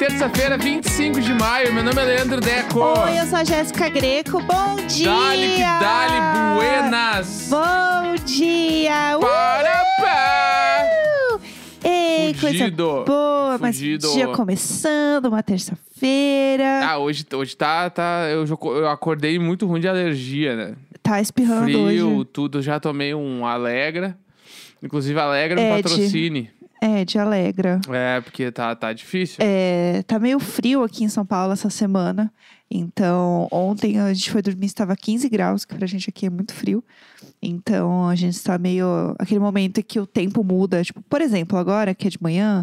terça-feira, 25 de maio. Meu nome é Leandro Deco. Oi, eu sou a Jéssica Greco. Bom dia! Dali que dali, buenas. Bom dia! Para, pá. Ei, Fugido. coisa boa, mas Fugido. dia começando, uma terça-feira. Ah, hoje, hoje tá, tá eu, eu acordei muito ruim de alergia, né? Tá espirrando Frio, hoje. tudo. Já tomei um Alegra. Inclusive, Alegra me Ed. patrocine. É, de Alegra. É, porque tá, tá difícil. É, tá meio frio aqui em São Paulo essa semana. Então, ontem a gente foi dormir, estava 15 graus, que pra gente aqui é muito frio. Então, a gente está meio. aquele momento em que o tempo muda. Tipo, por exemplo, agora que é de manhã,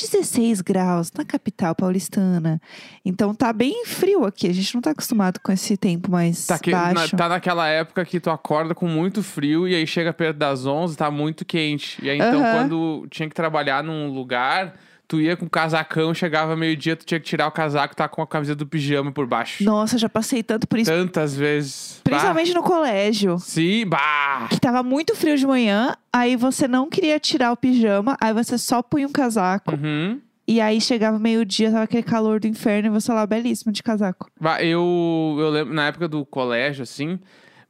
16 graus na capital paulistana. Então, tá bem frio aqui. A gente não tá acostumado com esse tempo mais Tá, que- na- baixo. tá naquela época que tu acorda com muito frio e aí chega perto das 11, tá muito quente. E aí então quando tinha que trabalhar num lugar, tu ia com o casacão, chegava meio-dia, tu tinha que tirar o casaco, tá com a camisa do pijama por baixo. Nossa, já passei tanto por isso. Tantas vezes. Principalmente no colégio. Bah. Sim, bah. Que tava muito frio de manhã, aí você não queria tirar o pijama, aí você só punha um casaco. Uhum. E aí chegava meio-dia, tava aquele calor do inferno e você lá belíssimo de casaco. Bah, Eu, eu lembro, na época do colégio, assim,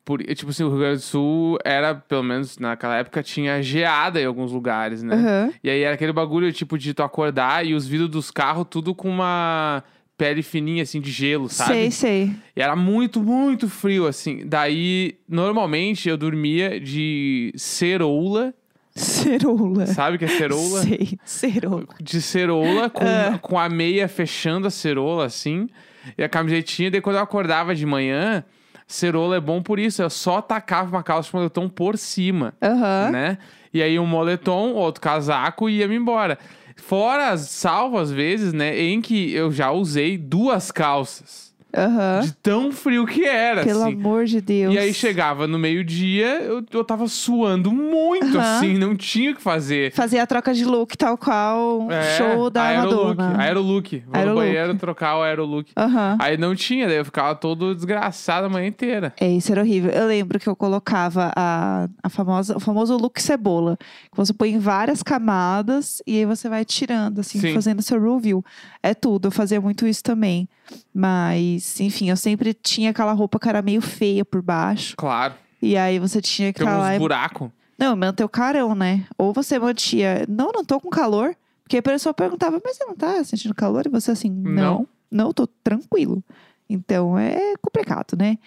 por, tipo assim, o Rio Grande do Sul era, pelo menos naquela época, tinha geada em alguns lugares, né? Aham. E aí era aquele bagulho, tipo, de tu acordar e os vidros dos carros tudo com uma pele fininha, assim, de gelo, sabe? Sei, sei. E era muito, muito frio, assim. Daí, normalmente, eu dormia de ceroula. Ceroula. Sabe o que é ceroula? Sei, ceroula. De ceroula, com, Ah. com a meia fechando a ceroula, assim. E a camisetinha. Daí, quando eu acordava de manhã, ceroula é bom por isso. Eu só tacava uma calça de moletom por cima Aham. né? E aí um moletom, outro casaco e ia-me embora. Fora, salvo às vezes, né, em que eu já usei duas calças. Aham. De tão frio que era, Pelo assim. amor de Deus. E aí chegava no meio-dia, eu, eu tava suando muito, Aham. assim, não tinha o que fazer. Fazer a troca de look tal qual É, show da aerolook, Madonna. Aerolook. Vou Aerolook. no banheiro trocar o aerolook. Aham. Aí não tinha, daí eu ficava todo desgraçado a manhã inteira. É, isso era horrível. Eu lembro que eu colocava a, a famosa, o famoso look cebola. Que você põe em várias camadas e aí você vai tirando, assim, Sim. fazendo seu review. É tudo. Eu fazia muito isso também. Mas, enfim, eu sempre tinha aquela roupa que era meio feia por baixo. Claro. E aí você tinha que Tem lá. uns buracos. Não, manter o carão, né? Ou você mantinha, não, não tô com calor. Porque a pessoa perguntava, mas você não tá sentindo calor? E você assim, Não. não, não, tô tranquilo. Então é complicado, né?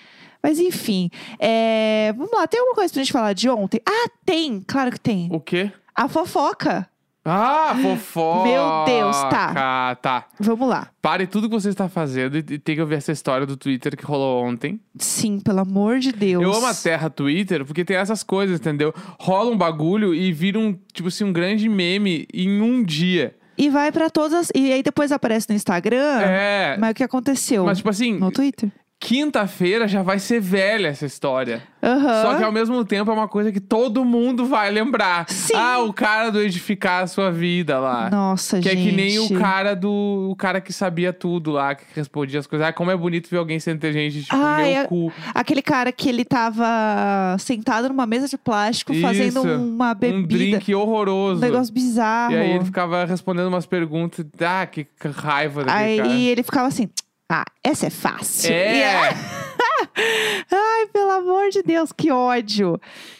Mas enfim, é, vamos lá, tem alguma coisa pra gente falar de ontem? Ah, tem, claro que tem. O quê? A fofoca. Ah, fofoca! Meu Deus, tá. Tá. Vamos lá. Pare tudo que você está fazendo e tem que ouvir essa história do Twitter que rolou ontem. Sim, pelo amor de Deus. Eu amo a terra Twitter porque tem essas coisas, entendeu? Rola um bagulho e vira um, tipo assim, um grande meme em um dia. E vai pra todas. E aí depois aparece no Instagram. É. Mas o que aconteceu? Mas, tipo assim, No Twitter. Quinta-feira já vai ser velha essa história. Aham. Só que ao mesmo tempo é uma coisa que todo mundo vai lembrar. Sim. Ah, o cara do edificar a sua vida lá. Nossa, Que gente. é que nem o cara do. O cara que sabia tudo lá, que respondia as coisas. Ah, como é bonito ver alguém ser inteligente, tipo, Ah, meu é- cu. Aquele cara que ele tava sentado numa mesa de plástico fazendo Isso. uma bebida. Um drink Um horroroso. negócio bizarro. E aí ele ficava respondendo umas perguntas. Ah, que que raiva daquele Aí cara. ele ficava assim. Ah, essa é fácil. É. E aí- Ai, pelo amor de Deus, que ódio.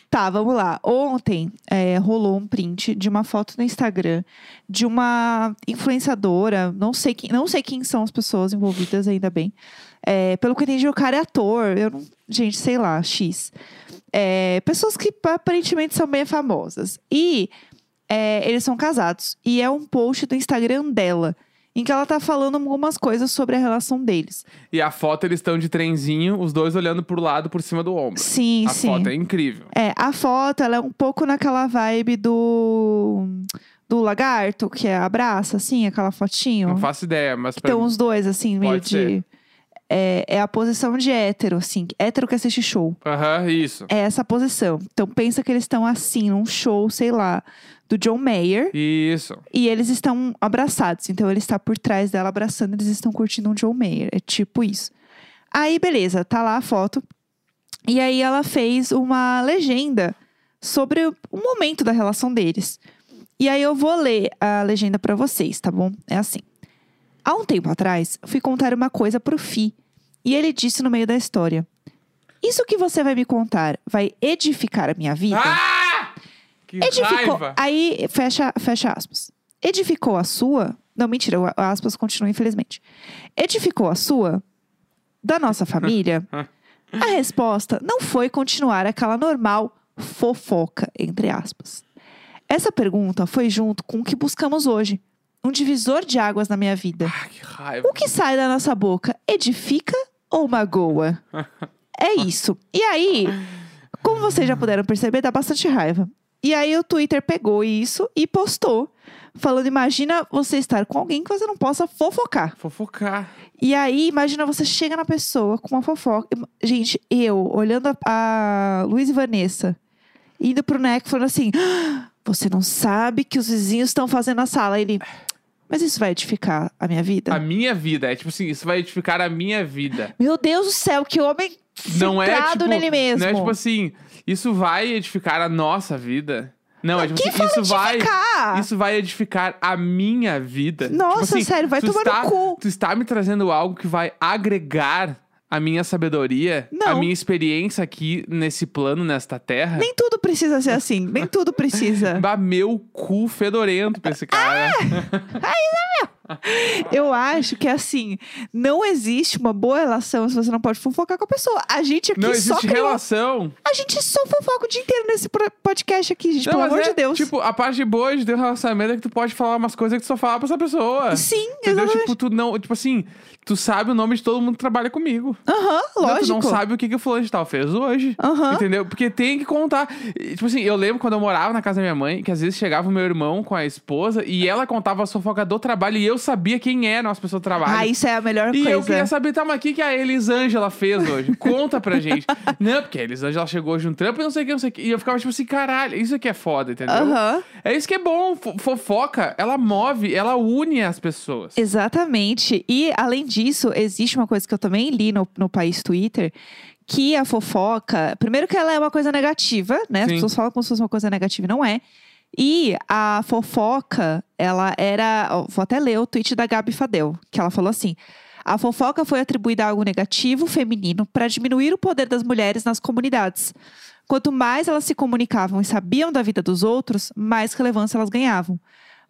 Tá, vamos lá. Ontem é, rolou um print de uma foto no Instagram de uma influenciadora. Não sei quem, não sei quem são as pessoas envolvidas, ainda bem. É, pelo que eu entendi, o cara é ator. Eu não, gente, sei lá, X. É, pessoas que aparentemente são bem famosas. E é, eles são casados. E é um post do Instagram dela. Em que ela tá falando algumas coisas sobre a relação deles. E a foto eles estão de trenzinho, os dois olhando pro lado por cima do ombro. Sim, a sim. foto é incrível. É, a foto, ela é um pouco naquela vibe do do lagarto, que é abraça, assim, aquela fotinho. Não faço ideia, mas pra... Então os dois, assim, meio Pode de. ser. É, é a posição de hétero, assim. Hétero que assiste show. Aham, isso. É essa posição. Então pensa que eles estão assim, num show, sei lá, do John Mayer. Isso. E eles estão abraçados. Então ele está por trás dela abraçando, eles estão curtindo um John Mayer. É tipo isso. Aí, beleza, tá lá a foto. E aí ela fez uma legenda sobre o momento da relação deles. E aí eu vou ler a legenda pra vocês, tá bom? É assim. Há um tempo atrás, fui contar uma coisa pro Fi. E ele disse no meio da história: Isso que você vai me contar vai edificar a minha vida? Ah! Que Edificou. raiva! Aí, fecha, fecha aspas. Edificou a sua. Não, mentira, aspas continua, infelizmente. Edificou a sua? Da nossa família? a resposta não foi continuar aquela normal fofoca, entre aspas. Essa pergunta foi junto com o que buscamos hoje. Um divisor de águas na minha vida. Ah, que raiva. O que sai da nossa boca edifica ou magoa? É isso. E aí, como vocês já puderam perceber, dá bastante raiva. E aí o Twitter pegou isso e postou, falando: imagina você estar com alguém que você não possa fofocar. Fofocar. E aí, imagina você chega na pessoa com uma fofoca. Gente, eu, olhando a, a Luiz e Vanessa, indo pro Neco, falando assim: "Ah, você não sabe que os vizinhos estão fazendo na sala. Ele. Mas isso vai edificar a minha vida? A minha vida. É tipo assim, isso vai edificar a minha vida. Meu Deus do céu, que homem Não é tipo. nele mesmo. Não é tipo assim, isso vai edificar a nossa vida. Não, é tipo Quem assim, isso vai. Isso vai edificar a minha vida. Nossa, Tipo assim, sério, vai tomar está, no cu. Tu está me trazendo algo que vai agregar a minha sabedoria, a Não. minha experiência aqui nesse plano, nesta terra. Nem tudo precisa ser assim. Nem tudo precisa. Bah, meu cu fedorento pra esse cara. Eu acho que assim, não existe uma boa relação se você não pode fofocar com a pessoa. A gente aqui Não só existe criou... relação. A gente só fofoca o dia inteiro nesse podcast aqui, gente. Não, pelo amor é, de Deus. Tipo, a parte boa de ter um relacionamento é que tu pode falar umas coisas que tu só fala pra essa pessoa. Sim, Entendeu? exatamente. Tipo, tu não. Tipo assim, tu sabe o nome de todo mundo que trabalha comigo. Aham, Não, tu lógico. não sabe o que, que o fulano de tal fez hoje. Aham. Entendeu? Porque tem que contar. E, Tipo assim, eu lembro quando eu morava na casa da minha mãe, que às vezes chegava o meu irmão com a esposa e ela contava a fofoca do trabalho e eu sabia quem eram as pessoas do trabalho. Ah, isso é a melhor E coisa. eu queria saber, tá, mas o que, que a Elisângela fez hoje? Conta pra gente. não, porque a Elisângela chegou hoje um trampo e não sei o que, não sei o que. E eu ficava tipo assim, caralho, isso aqui é foda, entendeu? Aham, É isso que é bom. Fo- Fofoca, ela move, ela une as pessoas. exatamente. E, além disso, existe uma coisa que eu também li no, no país Twitter, que a fofoca... Primeiro que ela é uma coisa negativa, né? As Sim. pessoas falam como se fosse uma coisa negativa e não é. E a fofoca, ela era... Vou até ler o tweet da Gabi Fadel, que ela falou assim... A fofoca foi atribuída a algo negativo, feminino, para diminuir o poder das mulheres nas comunidades. Quanto mais elas se comunicavam e sabiam da vida dos outros, mais relevância elas ganhavam.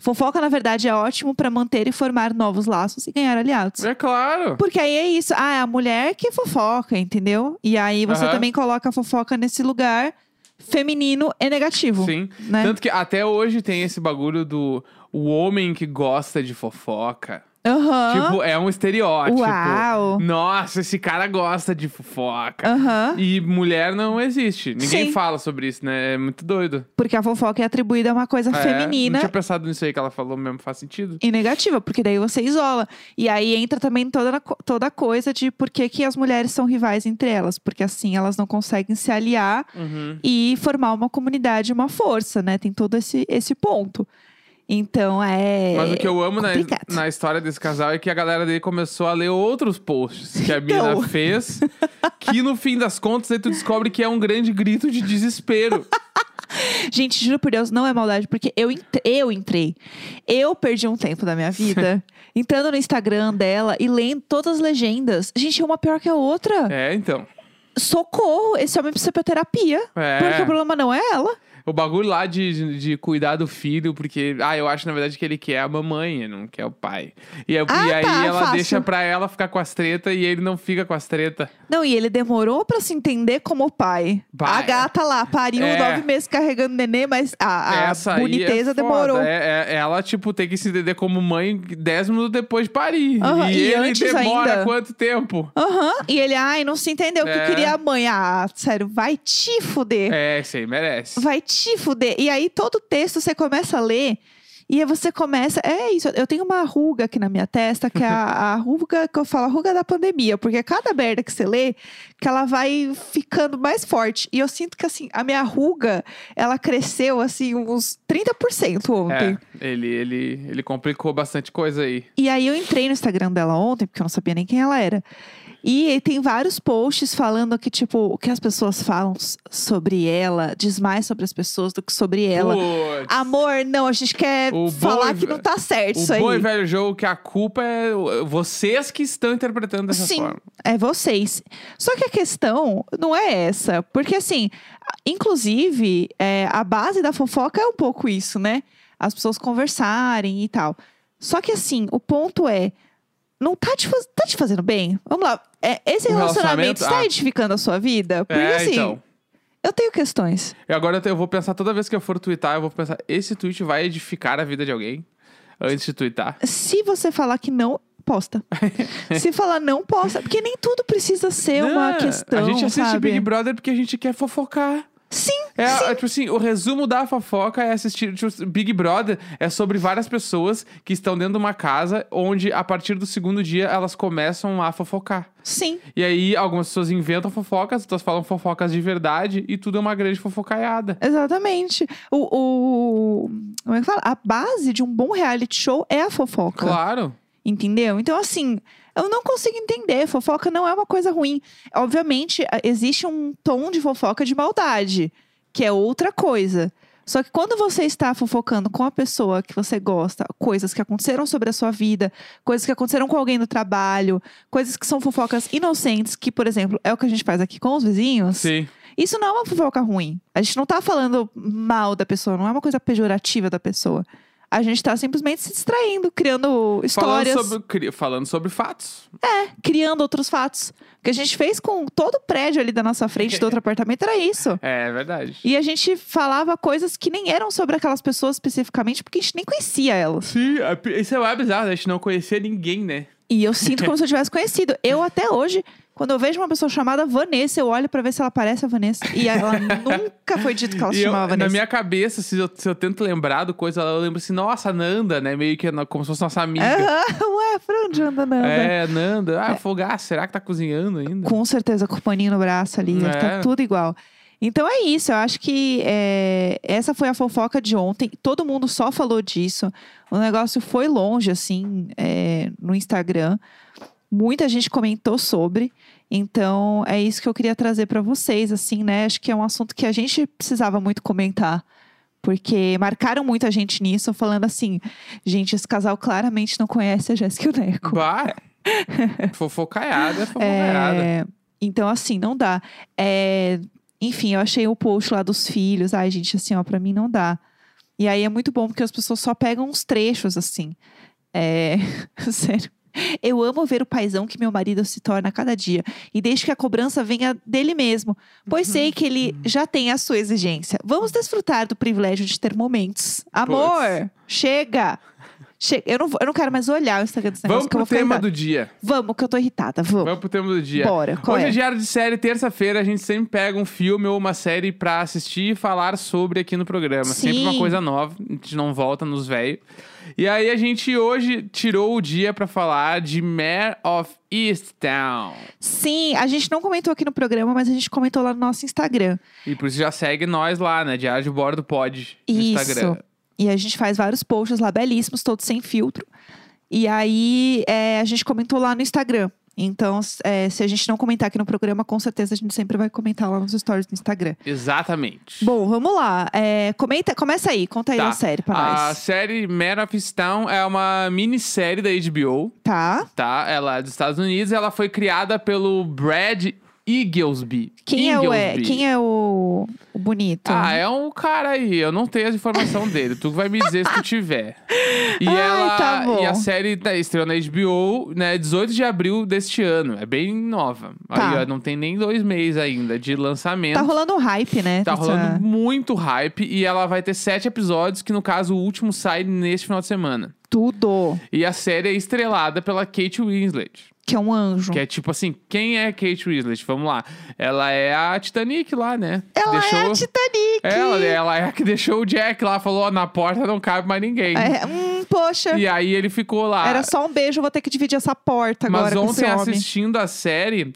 Fofoca, na verdade, é ótimo para manter e formar novos laços e ganhar aliados. É claro. Porque aí é isso. Ah, é a mulher que fofoca, entendeu? E aí você Aham. também coloca a fofoca nesse lugar feminino e negativo. Sim. Né? Tanto que até hoje tem esse bagulho do o homem que gosta de fofoca. Aham. Tipo, é um estereótipo. Uau. Nossa, esse cara gosta de fofoca. Aham. E mulher não existe. Ninguém Sim. fala sobre isso, né? É muito doido. Porque a fofoca é atribuída a uma coisa É, Não feminina tinha pensado nisso aí que ela falou mesmo, faz sentido. e negativa, porque daí você isola. E aí entra também toda, toda a coisa de por que, que as mulheres são rivais entre elas. Porque assim elas não conseguem se aliar Uhum. e formar uma comunidade, uma força, né? Tem todo esse, esse ponto. Então é. Mas o que eu amo na, na história desse casal é que a galera dele começou a ler outros posts que a Então. mina fez, que no fim das contas aí tu descobre que é um grande grito de desespero. Gente, juro por Deus, não é maldade, porque eu, eu entrei. Eu perdi um tempo da minha vida entrando no Instagram dela e lendo todas as legendas. Gente, uma pior que a outra. é, então. Socorro, esse homem precisa pra terapia. É. Porque o problema não é ela. O bagulho lá de, de, cuidar do filho, porque, ah, eu acho na verdade que ele quer a mamãe, não quer o pai. E, é- Ah, e aí tá, ela fácil. deixa pra ela ficar com as tretas e ele não fica com as tretas. Não, e ele demorou pra se entender como pai. Pai. A gata lá pariu É. nove meses carregando nenê, mas a, a Essa aí boniteza é demorou. É, é- ela, tipo, tem que se entender como mãe dez minutos depois de parir. Aham, e, e ele demora ainda. quanto tempo? Aham. E ele, ai, não se entendeu que É. queria a mãe. Ah, sério, vai te fuder. É, isso aí merece. Vai te fuder. E aí, todo o texto você começa a ler. E aí você começa. É isso. Eu tenho uma ruga aqui na minha testa, que é a, a ruga que eu falo, a ruga da pandemia. Porque cada merda que você lê, que ela vai ficando mais forte. E eu sinto que, assim, a minha ruga, ela cresceu, assim, uns 30% ontem. É, ele, ele, ele complicou bastante coisa aí. E aí eu entrei no Instagram dela ontem, porque eu não sabia nem quem ela era. E tem vários posts falando que, tipo, o que as pessoas falam sobre ela diz mais sobre as pessoas do que sobre ela. Putz. Amor, não, a gente quer O falar bom que não tá certo isso O aí. bom e velho jogo que a culpa é vocês que estão interpretando dessa Sim, forma. é vocês. Só que a questão não é essa. Porque, assim, inclusive, é, a base da fofoca é um pouco isso, né? As pessoas conversarem e tal. Só que, assim, o ponto é. Não tá te, faz- tá te fazendo bem? Vamos lá. É, esse O relacionamento relacionamento? está Ah. edificando a sua vida? Porque, é, assim, então. eu tenho questões. E agora eu eu vou pensar, toda vez que eu for twittar, eu vou pensar, esse tweet vai edificar a vida de alguém? Antes de twittar. Se você falar que não, posta. Se falar não, posta. Porque nem tudo precisa ser uma Não, questão, A gente assiste sabe? Big Brother porque a gente quer fofocar. Sim, É, é, tipo assim, o resumo da fofoca é assistir. Tipo, Big Brother é sobre várias pessoas que estão dentro de uma casa onde, a partir do segundo dia, elas começam a fofocar. Sim. E aí, algumas pessoas inventam fofocas, outras falam fofocas de verdade, e tudo é uma grande fofocaiada. Exatamente. O, o- Como é que fala? A base de um bom reality show é a fofoca. Claro. Entendeu? Então, assim, eu não consigo entender. Fofoca não é uma coisa ruim. Obviamente, existe um tom de fofoca de maldade, que é outra coisa. Só que quando você está fofocando com a pessoa que você gosta, coisas que aconteceram sobre a sua vida, coisas que aconteceram com alguém no trabalho, coisas que são fofocas inocentes, que, por exemplo, é o que a gente faz aqui com os vizinhos. Sim. Isso não é uma fofoca ruim. A gente não tá falando mal da pessoa, não é uma coisa pejorativa da pessoa. A gente tá simplesmente se distraindo, criando histórias, Falando sobre, cri- falando sobre fatos. criando outros fatos. O que a gente fez com todo o prédio ali da nossa frente do outro apartamento era isso. É verdade. E a gente falava coisas que nem eram sobre aquelas pessoas especificamente, porque a gente nem conhecia elas. Sim, é isso é bizarro, a gente não conhecia ninguém, né? E eu sinto como se eu tivesse conhecido. Eu até hoje, quando eu vejo uma pessoa chamada Vanessa, eu olho pra ver se ela parece a Vanessa. E ela nunca foi dito que ela se E eu, chamava na Vanessa. minha cabeça, se eu, se eu tento lembrar do coisa, eu lembro assim, nossa, Nanda, né? Meio que como se fosse nossa amiga. Aham, Ué, pra onde anda Nanda? É, Nanda. Ah, Fogaça, será que tá cozinhando ainda? Com certeza, com o paninho no braço ali, É. tá tudo igual. Então é isso, eu acho que é, essa foi a fofoca de ontem. Todo mundo só falou disso. O negócio foi longe, assim, é, no Instagram. Muita gente comentou sobre. Então é isso que eu queria trazer pra vocês, assim, né? Acho que é um assunto que a gente precisava muito comentar. Porque marcaram muita gente nisso, falando assim: gente, esse casal claramente não conhece a Jéssica e o Neco. Bah. fofocaiada, fofocaiada. É, então, assim, não dá. É, enfim, eu achei o post lá dos filhos. Ai, gente, assim, ó, pra mim não dá. E aí é muito bom porque as pessoas só pegam uns trechos, assim. É, sério. Eu amo ver o paizão que meu marido se torna a cada dia. E deixo que a cobrança venha dele mesmo. Pois sei que ele já tem a sua exigência. Vamos desfrutar do privilégio de ter momentos. Amor, chega! Chega. Eu, não, eu não quero mais olhar o Instagram desse negócio. Vamos que eu pro tema irritada. do dia. Vamos, que eu tô irritada. Vamos. Vamos pro tema do dia. Bora, qual Hoje é? é? diário de série, terça-feira, a gente sempre pega um filme ou uma série pra assistir e falar sobre aqui no programa. Sempre uma Sim. coisa nova, a gente não volta nos velhos. E aí a gente hoje tirou o dia pra falar de Mare of Easttown. Sim, a gente não comentou aqui no programa, mas a gente comentou lá no nosso Instagram. E por isso já segue nós lá, né? Diário de Bordo Pod no Instagram. Isso. E a gente faz vários posts lá belíssimos, todos sem filtro. E aí é, a gente comentou lá no Instagram. Então, é, se a gente não comentar aqui no programa, com certeza a gente sempre vai comentar lá nos stories do Instagram. Exatamente. Bom, vamos lá. É, comenta, começa aí, conta aí Tá. a série pra A nós. série Mare of Easttown é uma minissérie da HBO, Tá? tá? Ela é dos Estados Unidos. Ela foi criada pelo Brad Eaglesby. Quem é, o, quem é o, o bonito? Ah, é um cara aí. Eu não tenho as informações dele. Tu vai me dizer se tu tiver. E Ai, ela. tá. E a série tá, estreou na HBO, né? 18 de abril deste ano. É bem nova. Tá. Aí, ó, não tem nem dois meses ainda de lançamento. Tá rolando um hype, né? Tá rolando muito hype e ela vai ter sete episódios, que no caso o último sai neste final de semana. Tudo. E a série é estrelada pela Kate Winslet. Que é um anjo. Que é tipo assim, quem é Kate Winslet? Vamos lá. Ela é a Titanic lá, né? Ela Deixou... é a Titanic! Ela, ela é a que deixou o Jack lá, falou, ó, na porta não cabe mais ninguém. É, hum, poxa. E aí ele ficou lá. Era só um beijo, eu vou ter que dividir essa porta Mas agora com ontem, assistindo a série,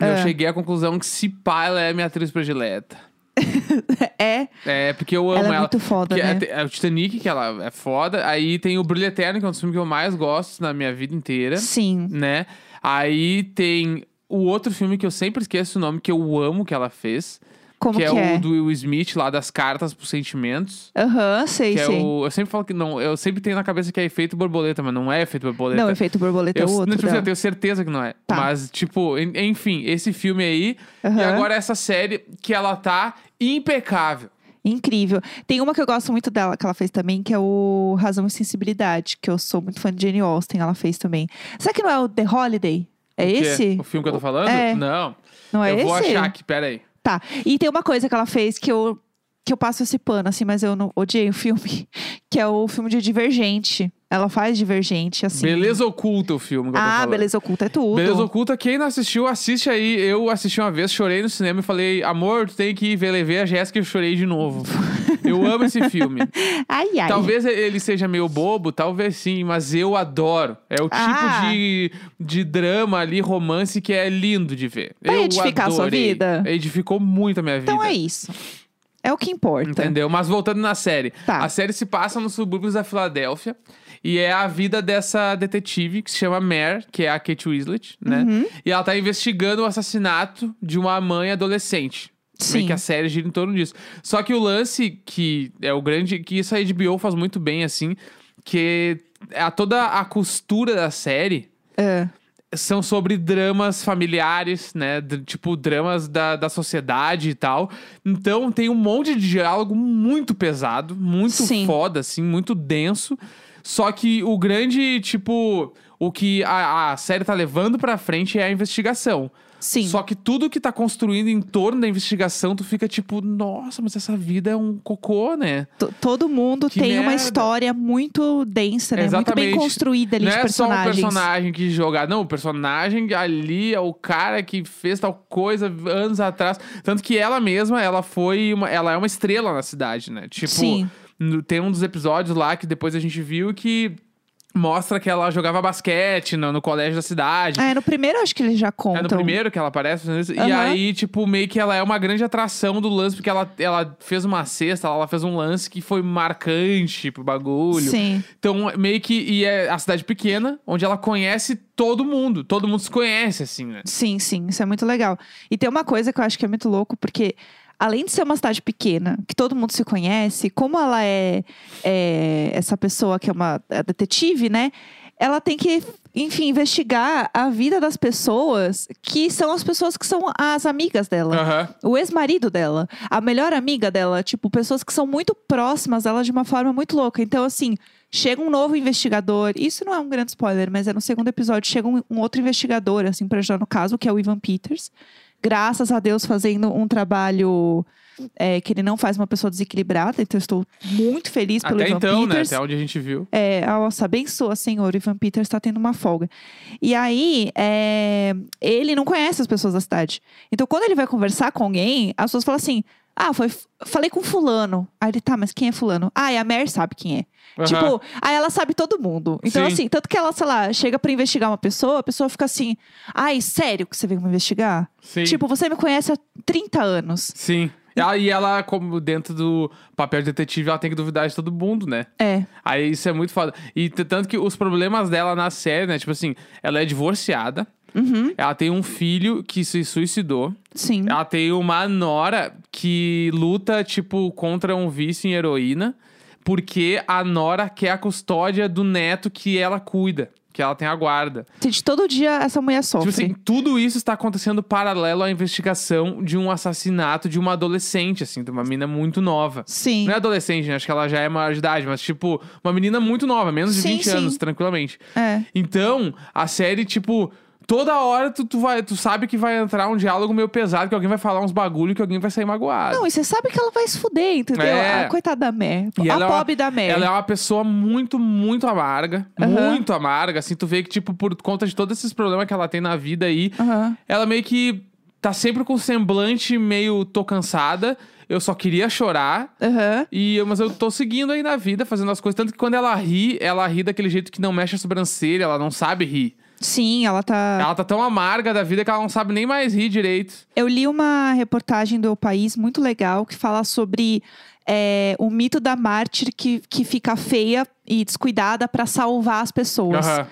eu É. cheguei à conclusão que se pá, ela é minha atriz predileta. É, É, porque eu amo ela ela. é muito foda, Que né? é, é o Titanic, que ela é foda. Aí tem o Brilho Eterno, que é um dos filmes que eu mais gosto na minha vida inteira. Sim. Né? Aí tem o outro filme que eu sempre esqueço o nome, que eu amo que ela fez. Como que, que, é, é? o do Will Smith, lá das cartas pros sentimentos. Aham, sei, Que é sei. o. Eu sempre falo que não. Eu sempre tenho na cabeça que é efeito borboleta, mas não é efeito borboleta. Não, efeito borboleta é eu, o outro. não, tipo, assim, dela. eu tenho certeza que não é. Tá. Mas, tipo, en- enfim, esse filme aí. E Aham. agora essa série que ela tá impecável. Incrível. Tem uma que eu gosto muito dela, que ela fez também, que é o Razão e Sensibilidade, que eu sou muito fã de Jane Austen, ela fez também. Será que não é o The Holiday? É Que esse? O filme que eu tô falando? É. Não. Não é eu esse? vou achar aqui, peraí. Tá. E tem uma coisa que ela fez que eu, que eu passo esse pano, assim, mas eu não odiei o filme, que é o filme de Divergente. Ela faz Divergente, assim. Beleza Oculta o filme que Ah. Beleza Oculta é tudo. Beleza Oculta, quem não assistiu, assiste aí. Eu assisti uma vez, chorei no cinema e falei, amor, tu tem que ver, ver a Jéssica e eu chorei de novo. eu amo esse filme. Ai, ai. Talvez ele seja meio bobo, talvez sim, mas eu adoro. É o tipo Ah. de, de drama ali, romance, que é lindo de ver. Vai eu edificar a sua adorei. vida? Edificou muito a minha vida. Então é isso. É o que importa. Entendeu? Mas voltando na série. Tá. A série se passa nos subúrbios da Filadélfia. E é a vida dessa detetive que se chama Mare, que é a Kate Winslet, né? Uhum. E ela tá investigando o assassinato de uma mãe adolescente. Sim. Meio que a série gira em torno disso. Só que o lance que é o grande... Que isso a HBO faz muito bem, assim. Que a, toda a costura da série É. são sobre dramas familiares, né? D- tipo, dramas da, da sociedade e tal. Então tem um monte de diálogo muito pesado, muito Sim. foda, assim, muito denso. Só que o grande, tipo, o que a, a série tá levando pra frente é a investigação. Sim. Só que tudo que tá construindo em torno da investigação, tu fica tipo, nossa, mas essa vida é um cocô, né? T- Todo mundo Que tem uma merda. história muito densa, né? Muito bem Exatamente. construída ali não de é só um personagens. personagem que jogar. Não, o personagem ali é o cara que fez tal coisa anos atrás. Tanto que ela mesma, ela foi uma, ela é uma estrela na cidade, né? Tipo, Sim. Tem um dos episódios lá que depois a gente viu que mostra que ela jogava basquete no, no colégio da cidade. É, no primeiro acho que eles já contam. É no primeiro que ela aparece. né? E aí, tipo, meio que ela é uma grande atração do lance, porque ela, ela fez uma cesta, ela fez um lance que foi marcante pro bagulho. Sim. Então, meio que. E é a cidade pequena, onde ela conhece todo mundo. Todo mundo se conhece, assim, né? Sim, sim, isso é muito legal. E tem uma coisa que eu acho que é muito louco, porque além de ser uma cidade pequena, que todo mundo se conhece, como ela é, é essa pessoa que é uma é detetive, né? Ela tem que, enfim, investigar a vida das pessoas que são as pessoas que são as amigas dela. Aham. O ex-marido dela, a melhor amiga dela, tipo, pessoas que são muito próximas dela de uma forma muito louca. Então, assim, chega um novo investigador. Isso não é um grande spoiler, mas é no segundo episódio. Chega um, um outro investigador, assim, pra ajudar no caso, que é o Ivan Peters. Graças a Deus, fazendo um trabalho é, que ele não faz uma pessoa desequilibrada. Então, estou muito feliz pelo Até Ivan então, né? Peters. Até onde a gente viu. É, nossa, abençoa, Senhor. O Ivan Peters está tendo uma folga. E aí, é, ele não conhece as pessoas da cidade. Então, quando ele vai conversar com alguém, as pessoas falam assim: Ah, foi, falei com Fulano. Aí ele, tá, mas quem é Fulano? Ah, e a Mer sabe quem é. Aham. Tipo, aí ela sabe todo mundo. Então, Sim. assim, tanto que ela, sei lá, chega pra investigar uma pessoa, a pessoa fica assim: Ai, sério que você veio me investigar? Sim. Tipo, você me conhece há 30 anos. Sim. Ah, E ela, como dentro do papel de detetive, ela tem que duvidar de todo mundo, né? É. Aí isso é muito foda. E tanto que os problemas dela na série, né? Tipo assim, ela é divorciada. Uhum, Ela tem um filho que se suicidou. sim. Ela tem uma nora que luta, tipo, contra um vício em heroína. Porque a nora quer a custódia do neto que ela cuida. Que ela tem a guarda. De todo dia essa mulher sofre. Tipo assim, tudo isso está acontecendo paralelo à investigação de um assassinato de uma adolescente, assim, de uma menina muito nova. Sim. Não é adolescente, né? Acho que ela já é maior de idade, mas, tipo, uma menina muito nova, menos de Sim, 20 sim. anos, tranquilamente. É. Então, a série, tipo, toda hora tu, tu, vai, tu sabe que vai entrar um diálogo meio pesado, que alguém vai falar uns bagulho que alguém vai sair magoado. Não, e você sabe que ela vai se fuder, entendeu? É. A coitada da Mer. E a ela é uma- pobre da Mer. Ela é uma pessoa muito, muito amarga. Aham. Muito amarga. Assim, tu vê que, tipo, por conta de todos esses problemas que ela tem na vida aí, Aham. ela meio que tá sempre com semblante meio tô cansada. Eu só queria chorar. Aham. E, eu- mas eu tô seguindo aí na vida, fazendo as coisas. Tanto que quando ela ri, ela ri daquele jeito que não mexe a sobrancelha, ela não sabe rir. Sim, ela tá. Ela tá tão amarga da vida que ela não sabe nem mais rir direito. Eu li uma reportagem do País muito legal que fala sobre é, o mito da mártir que, que fica feia e descuidada pra salvar as pessoas. Aham.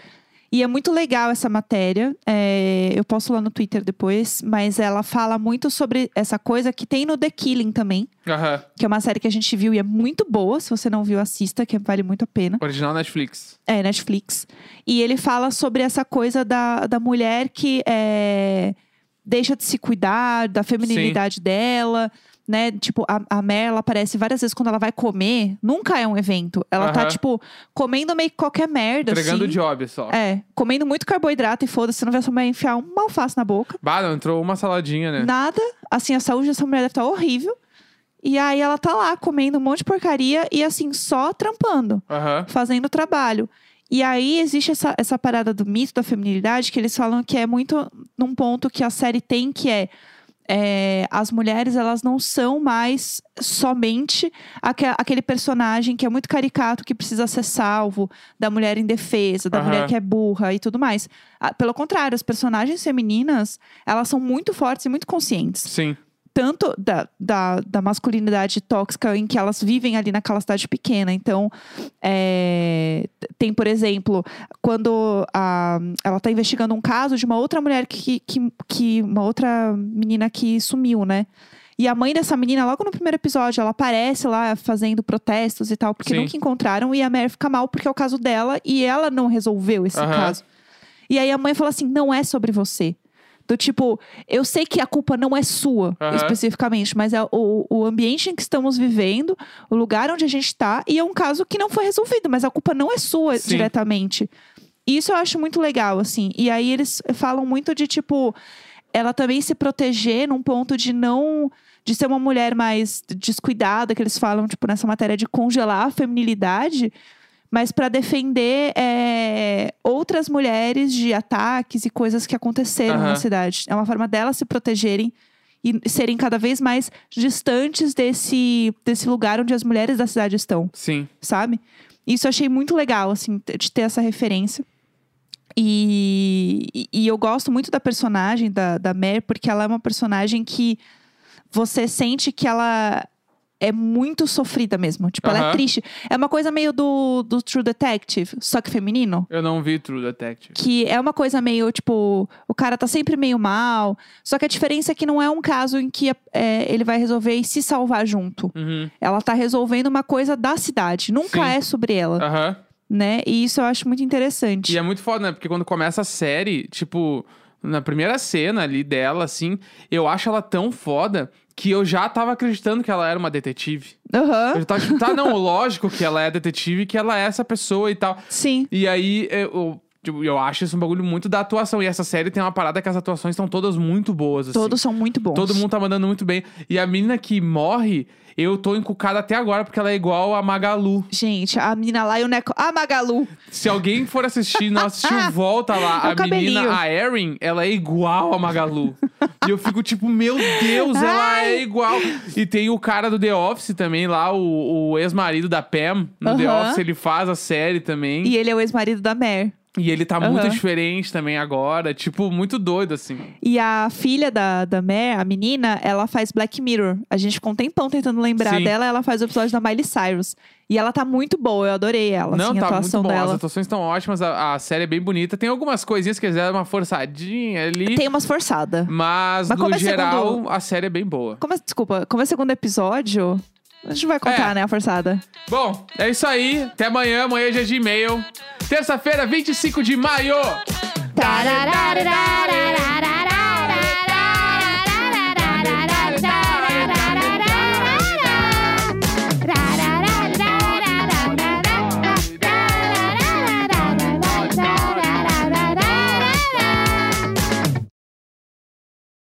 E é muito legal essa matéria. é, eu posto lá no Twitter depois, mas ela fala muito sobre essa coisa que tem no The Killing também, Aham. que é uma série que a gente viu e é muito boa. Se você não viu, assista, que vale muito a pena. Original Netflix. É, Netflix. E ele fala sobre essa coisa da, da mulher que é, deixa de se cuidar, da feminilidade dela, né? Tipo, a, a Mer, ela aparece várias vezes quando ela vai comer. Nunca é um evento. Ela tá, Aham. tipo, comendo meio que qualquer merda, Entregando assim. job só. É, comendo muito carboidrato e foda-se, não vai só vai enfiar uma alface na boca. Bah, não, entrou uma saladinha, né? Nada. Assim, a saúde dessa mulher deve estar horrível. E aí ela tá lá comendo um monte de porcaria e assim, só trampando Aham. fazendo trabalho. E aí existe essa, essa parada do mito da feminilidade que eles falam que é muito num ponto que a série tem, que é, é, as mulheres elas não são mais somente aque- aquele personagem que é muito caricato que precisa ser salvo, da mulher indefesa, da Aham. mulher que é burra e tudo mais. Ah, Pelo contrário, as personagens femininas elas são muito fortes e muito conscientes Sim. Tanto da, da, da masculinidade tóxica em que elas vivem ali naquela cidade pequena. Então, é, tem, por exemplo, quando a, ela está investigando um caso de uma outra mulher que, que, que. Uma outra menina que sumiu, né? E a mãe dessa menina, logo no primeiro episódio, ela aparece lá fazendo protestos e tal, porque Sim. nunca encontraram. E a Mary fica mal porque é o caso dela e ela não resolveu esse Aham. caso. E aí a mãe fala assim: não é sobre você. Do tipo, eu sei que a culpa não é sua, Aham. especificamente, mas é o, o ambiente em que estamos vivendo, o lugar onde a gente está, e é um caso que não foi resolvido, mas a culpa não é sua Sim. diretamente. Isso eu acho muito legal, assim. E aí eles falam muito de, tipo, ela também se proteger num ponto de não. de ser uma mulher mais descuidada, que eles falam, tipo, nessa matéria de congelar a feminilidade mas para defender é, outras mulheres de ataques e coisas que aconteceram Aham. na cidade. É uma forma delas se protegerem e serem cada vez mais distantes desse, desse lugar onde as mulheres da cidade estão, Sim. sabe? Isso eu achei muito legal, assim, de ter essa referência. E, e- e eu gosto muito da personagem da, da Mare, porque ela é uma personagem que você sente que ela é muito sofrida mesmo. Tipo, ela é Aham. triste. É uma coisa meio do, do True Detective, só que feminino. Eu não vi True Detective. Que é uma coisa meio, tipo, o cara tá sempre meio mal. Só que a diferença é que não é um caso em que é, ele vai resolver e se salvar junto. Uhum. Ela tá resolvendo uma coisa da cidade. Nunca Sim. é sobre ela, Aham. né? E isso eu acho muito interessante. E é muito foda, né? Porque quando começa a série, tipo, na primeira cena ali dela, assim, eu acho ela tão foda que eu já tava acreditando que ela era uma detetive. Aham. Eu já tava tipo, tá, não, lógico que ela é detetive e que ela é essa pessoa e tal. Sim. E aí, eu, tipo, eu acho isso um bagulho muito da atuação. E essa série tem uma parada que as atuações estão todas muito boas, assim. Todos são muito bons. Todo mundo tá mandando muito bem. E a menina que morre, eu tô encucada até agora, porque ela é igual a Magalu. Gente, a menina lá e o Neco. Ah, Magalu! Se alguém for assistir, não assistiu, volta lá. É a cabelinho. menina, a Erin, ela é igual a Magalu. e eu fico tipo, meu Deus, ela é igual. E tem o cara do The Office também lá, o, o ex-marido da Pam. No The Aham. Office, ele faz a série também. E ele é o ex-marido da Mare. E ele tá muito Aham. diferente também agora. Tipo, muito doido, assim. E a filha da, da Mare, a menina, ela faz Black Mirror. A gente ficou um tempão tentando lembrar Sim. dela. Ela faz o episódio da Miley Cyrus. E ela tá muito boa, eu adorei ela. Não, assim, tá muito atuação bom. As dela. atuações estão ótimas, a, a série é bem bonita. Tem algumas coisinhas que eles deram uma forçadinha ali. Tem umas forçadas. Mas, Mas no é geral, segundo- a série é bem boa. Como é, desculpa, como é o segundo episódio, a gente vai contar, É. né, a forçada. Bom, é isso aí. Até amanhã. Amanhã é dia de e-mail. Terça-feira, 25 de maio. Tararararara.